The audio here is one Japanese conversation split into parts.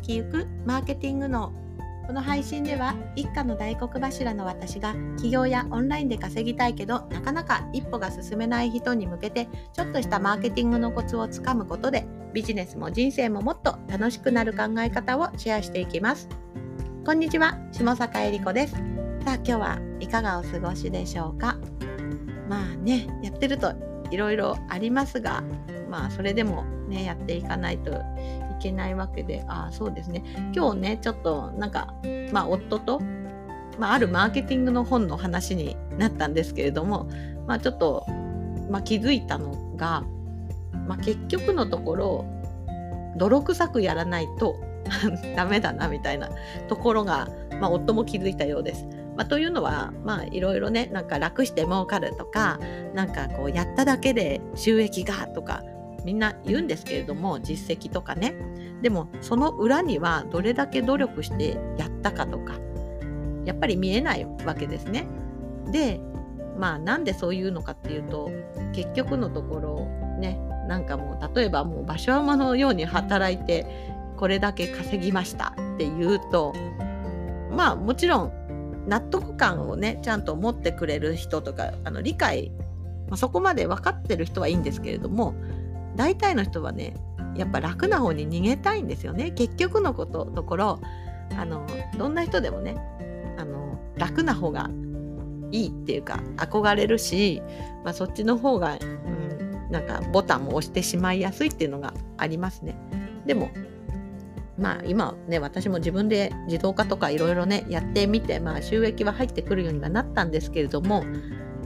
先行くマーケティングのこの配信では一家の大黒柱の私が起業やオンラインで稼ぎたいけどなかなか一歩が進めない人に向けてちょっとしたマーケティングのコツをつかむことでビジネスも人生ももっと楽しくなる考え方をシェアしていきます。こんにちは、下坂恵理子です。さあ今日はいかがお過ごしでしょうかまあね、やってるといろいろありますが、まあそれでもね、やっていかないとけないわけで、ああ、そうですね。今日ね、ちょっとなんか、まあ、夫と、まあ、あるマーケティングの本の話になったんですけれども、まあ、ちょっと、まあ、気づいたのが、まあ、結局のところ、泥臭くやらないと ダメだなみたいなところが、まあ、夫も気づいたようです。まあ、というのはまあいろいろねなんか楽して儲かるとかなんかこうやっただけで収益がとかみんな言うんですけれども実績とかねでもその裏にはどれだけ努力してやったかとかやっぱり見えないわけですね。でまあなんでそういうのかっていうと結局のところねなんかもう例えばもう場所山のように働いてこれだけ稼ぎましたっていうとまあもちろん納得感をねちゃんと持ってくれる人とかあの理解、まあ、そこまで分かってる人はいいんですけれども大体の人はねやっぱ楽な方に逃げたいんですよね結局のことところあのどんな人でもねあの楽な方がいいっていうか憧れるし、まあ、そっちの方が、うん、なんかボタンも押してしまいやすいっていうのがありますね。でもまあ今ね私も自分で自動化とかいろいろねやってみて、まあ、収益は入ってくるようにはなったんですけれども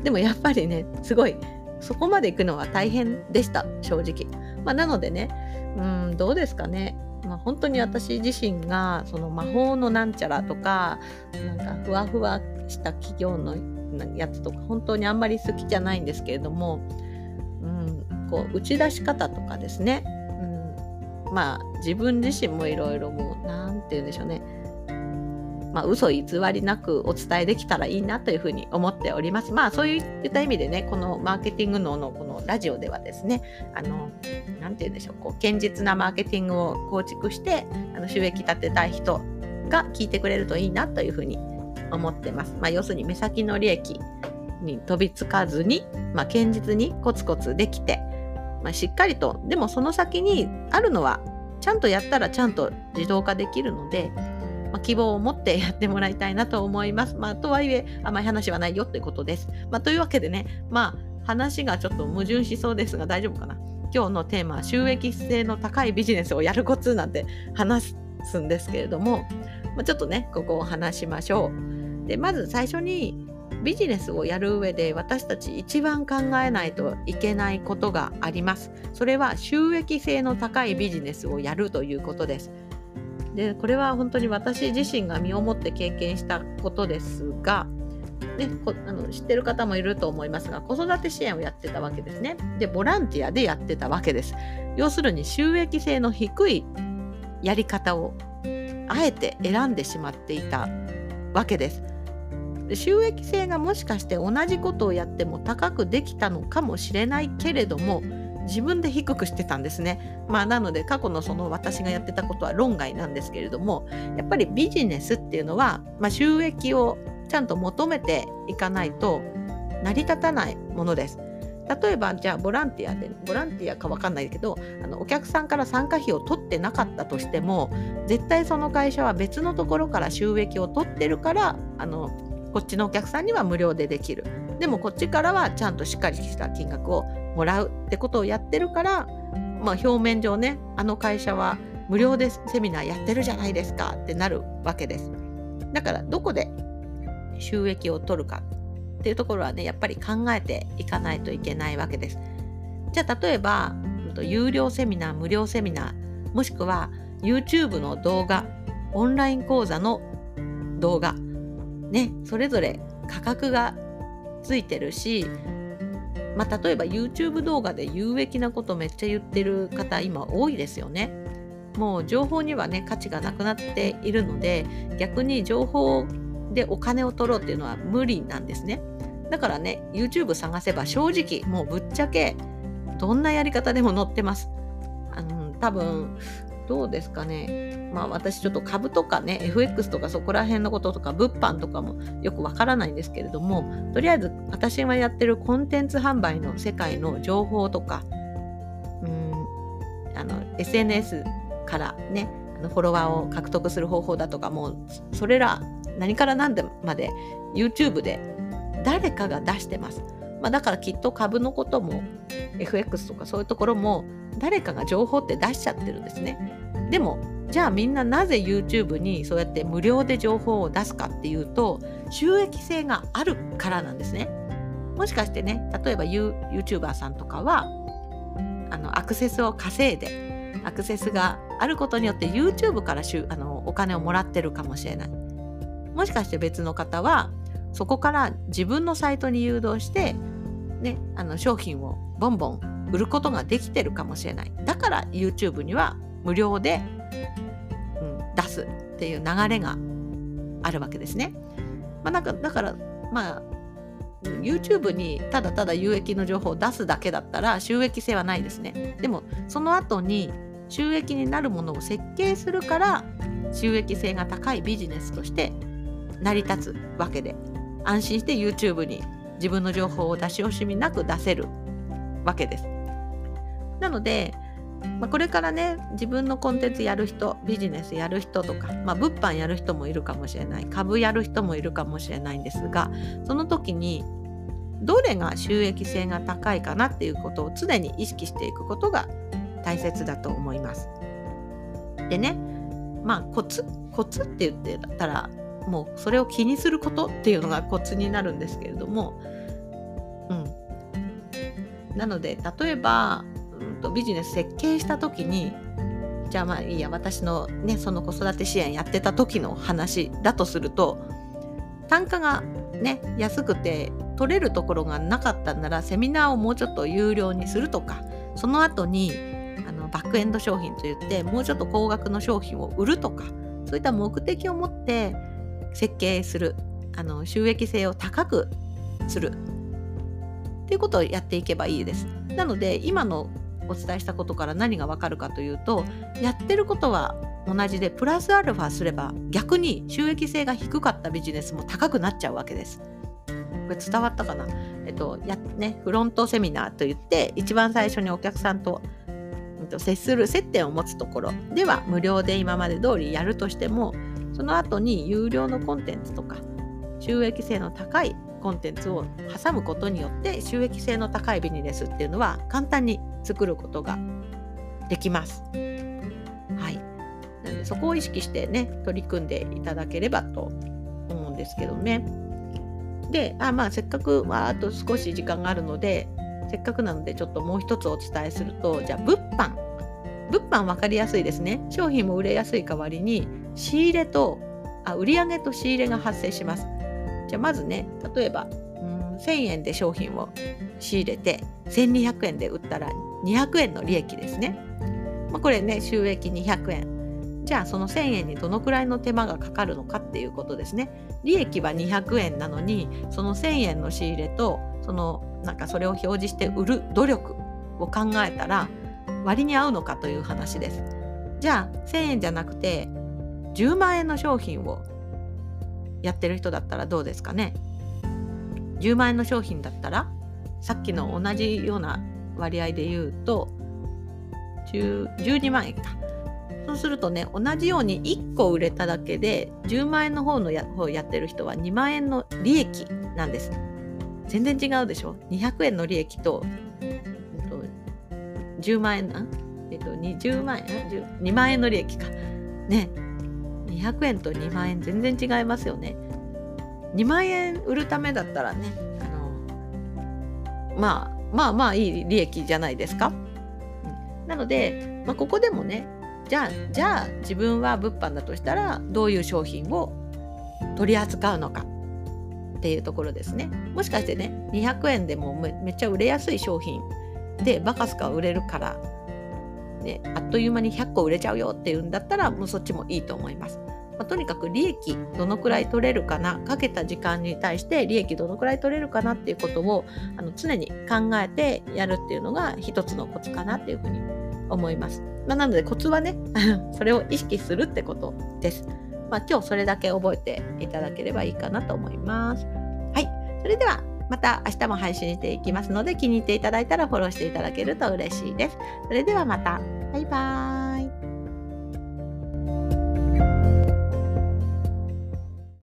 でもやっぱりねすごいそこまで行くのは大変でした正直。まあ、なのでねうんどうですかね。まあ、本当に私自身がその魔法のなんちゃらとかなんかふわふわした企業のやつとか本当にあんまり好きじゃないんですけれども、うん、こう打ち出し方とかですね、うん、まあ自分自身もいろいろもう何て言うんでしょうね。まあ、嘘偽りなくお伝えできたらいいなというふうに思っております。まあ、そういった意味でね、このマーケティングののこのラジオではですね、あの、なんて言うんでしょう、こう、堅実なマーケティングを構築して、あの収益立てたい人が聞いてくれるといいなというふうに思ってます。まあ、要するに目先の利益に飛びつかずに、まあ、堅実にコツコツできて、まあ、しっかりと、でもその先にあるのは、ちゃんとやったらちゃんと自動化できるので、まあ、希望を持ってやってもらいたいなと思います。まあ、とはいえ、甘い話はないよってことです。まあ、というわけでね、まあ、話がちょっと矛盾しそうですが大丈夫かな。今日のテーマは収益性の高いビジネスをやるコツなんて話すんですけれども、まあ、ちょっとね、ここを話しましょう。で、まず最初にビジネスをやる上で私たち一番考えないといけないことがあります。それは収益性の高いビジネスをやるということです。でこれは本当に私自身が身をもって経験したことですが、ね、こあの知ってる方もいると思いますが子育て支援をやってたわけですね。でボランティアでやってたわけです。要するに収益性の低いやり方をあえて選んでしまっていたわけです。収益性がもしかして同じことをやっても高くできたのかもしれないけれども自分で低くしてたんですね。まあなので過去のその私がやってたことは論外なんですけれどもやっぱりビジネスっていうのは、まあ、収益をちゃんと求めていかないと成り立たないものです。例えばじゃあボランティアでボランティアか分かんないけどあのお客さんから参加費を取ってなかったとしても絶対その会社は別のところから収益を取ってるからあのこっちのお客さんには無料でできるでもこっちからはちゃんとしっかりした金額をもらうってことをやってるから、まあ、表面上ねあの会社は無料でセミナーやってるじゃないですかってなるわけです。だからどこで収益を取るかっていうところはねやっぱり考えていかないといけないわけです。じゃあ例えば有料セミナー無料セミナーもしくは YouTube の動画オンライン講座の動画ねそれぞれ価格がついてるしまあ、例えば YouTube 動画で有益なことめっちゃ言ってる方今多いですよね。もう情報にはね価値がなくなっているので逆に情報でお金を取ろうっていうのは無理なんですね。だからね YouTube 探せば正直もうぶっちゃけどんなやり方でも載ってます。あの多分どうですかね。まあ私ちょっと株とかね、FX とかそこら辺のこととか物販とかもよくわからないんですけれども、とりあえず私がやってるコンテンツ販売の世界の情報とか、うん、あの SNS からね、あのフォロワーを獲得する方法だとかもうそれら何から何でまで YouTube で誰かが出してます。まあ、だからきっと株のことも FX とかそういうところも誰かが情報って出しちゃってるんですね。でもじゃあみんななぜ YouTube にそうやって無料で情報を出すかっていうと収益性があるからなんですね。もしかしてね例えば YouTuber さんとかはあのアクセスを稼いでアクセスがあることによって YouTube からあのお金をもらってるかもしれない。もしかして別の方はそこから自分のサイトに誘導して、ね、あの商品をボンボン売ることができてるかもしれない。だから YouTube には無料で、うん、出すっていう流れがあるわけですね。まあ、なんかだからまあ YouTube にただただ有益の情報を出すだけだったら収益性はないですね。でもその後に収益になるものを設計するから収益性が高いビジネスとして成り立つわけで安心して YouTube に自分の情報を出し惜しみなく出せるわけです。なので、まあ、これからね自分のコンテンツやる人ビジネスやる人とか、まあ、物販やる人もいるかもしれない株やる人もいるかもしれないんですがその時にどれが収益性が高いかなっていうことを常に意識していくことが大切だと思います。でねまあコツコツって言ってたらもうそれを気にすることっていうのがコツになるんですけれども、うん、なので例えば、うんと、ビジネス設計した時にじゃあまあいいや私のねその子育て支援やってた時の話だとすると単価がね安くて取れるところがなかったんならセミナーをもうちょっと有料にするとかその後にあのバックエンド商品といってもうちょっと高額の商品を売るとかそういった目的を持って設計するあの収益性を高くするっていうことをやっていけばいいです。なので今のお伝えしたことから何がわかるかというとやってることは同じでプラスアルファすれば逆に収益性が低かったビジネスも高くなっちゃうわけです。これ伝わったかな？えっとやねフロントセミナーといって一番最初にお客さんと接する接点を持つところでは無料で今まで通りやるとしてもその後に有料のコンテンツとか収益性の高いコンテンツを挟むことによって収益性の高いビジネスっていうのは簡単に作ることができます。はい。なのでそこを意識してね取り組んでいただければと思うんですけどね。で、あまあせっかく、まあ、あと少し時間があるのでせっかくなのでちょっともう一つお伝えするとじゃあ物販物販分かりやすいですね商品も売れやすい代わりに仕入れとあ売上と仕入れが発生します。じゃあまずね例えばうん1000円で商品を仕入れて1200円で売ったら200円の利益ですね。まあ、これね収益200円。じゃあその1000円にどのくらいの手間がかかるのかっていうことですね。利益は200円なのにその1000円の仕入れとそのなんかそれを表示して売る努力を考えたら割に合うのかという話です。じゃあ1000円じゃなくて10万円の商品をやってる人だったらどうですかね？10万円の商品だったらさっきの同じような割合で言うと12万円か。そうするとね同じように1個売れただけで10万円の方のや方やってる人は2万円の利益なんです。全然違うでしょ？200円の利益と、えっと、10万円な、えっと、20万円？2万円の利益か。ね。200円と2万円全然違いますよね。2万円売るためだったらね、あのまあまあまあいい利益じゃないですか。なので、まあ、ここでもね、じゃあ、じゃあ自分は物販だとしたらどういう商品を取り扱うのかっていうところですね。もしかしてね、200円でもめっちゃ売れやすい商品でバカスカ売れるからね、あっという間に100個売れちゃうよっていうんだったらもうそっちもいいと思います。まあ、とにかく利益どのくらい取れるかなかけた時間に対して利益どのくらい取れるかなっていうことをあの常に考えてやるっていうのが一つのコツかなっていうふうに思います。まあ、なのでコツはね それを意識するってことです。まあ、今日それだけ覚えていただければいいかなと思います。はい。それではまた明日も配信していきますので気に入っていただいたらフォローしていただけると嬉しいです。それではまた。バイバーイ。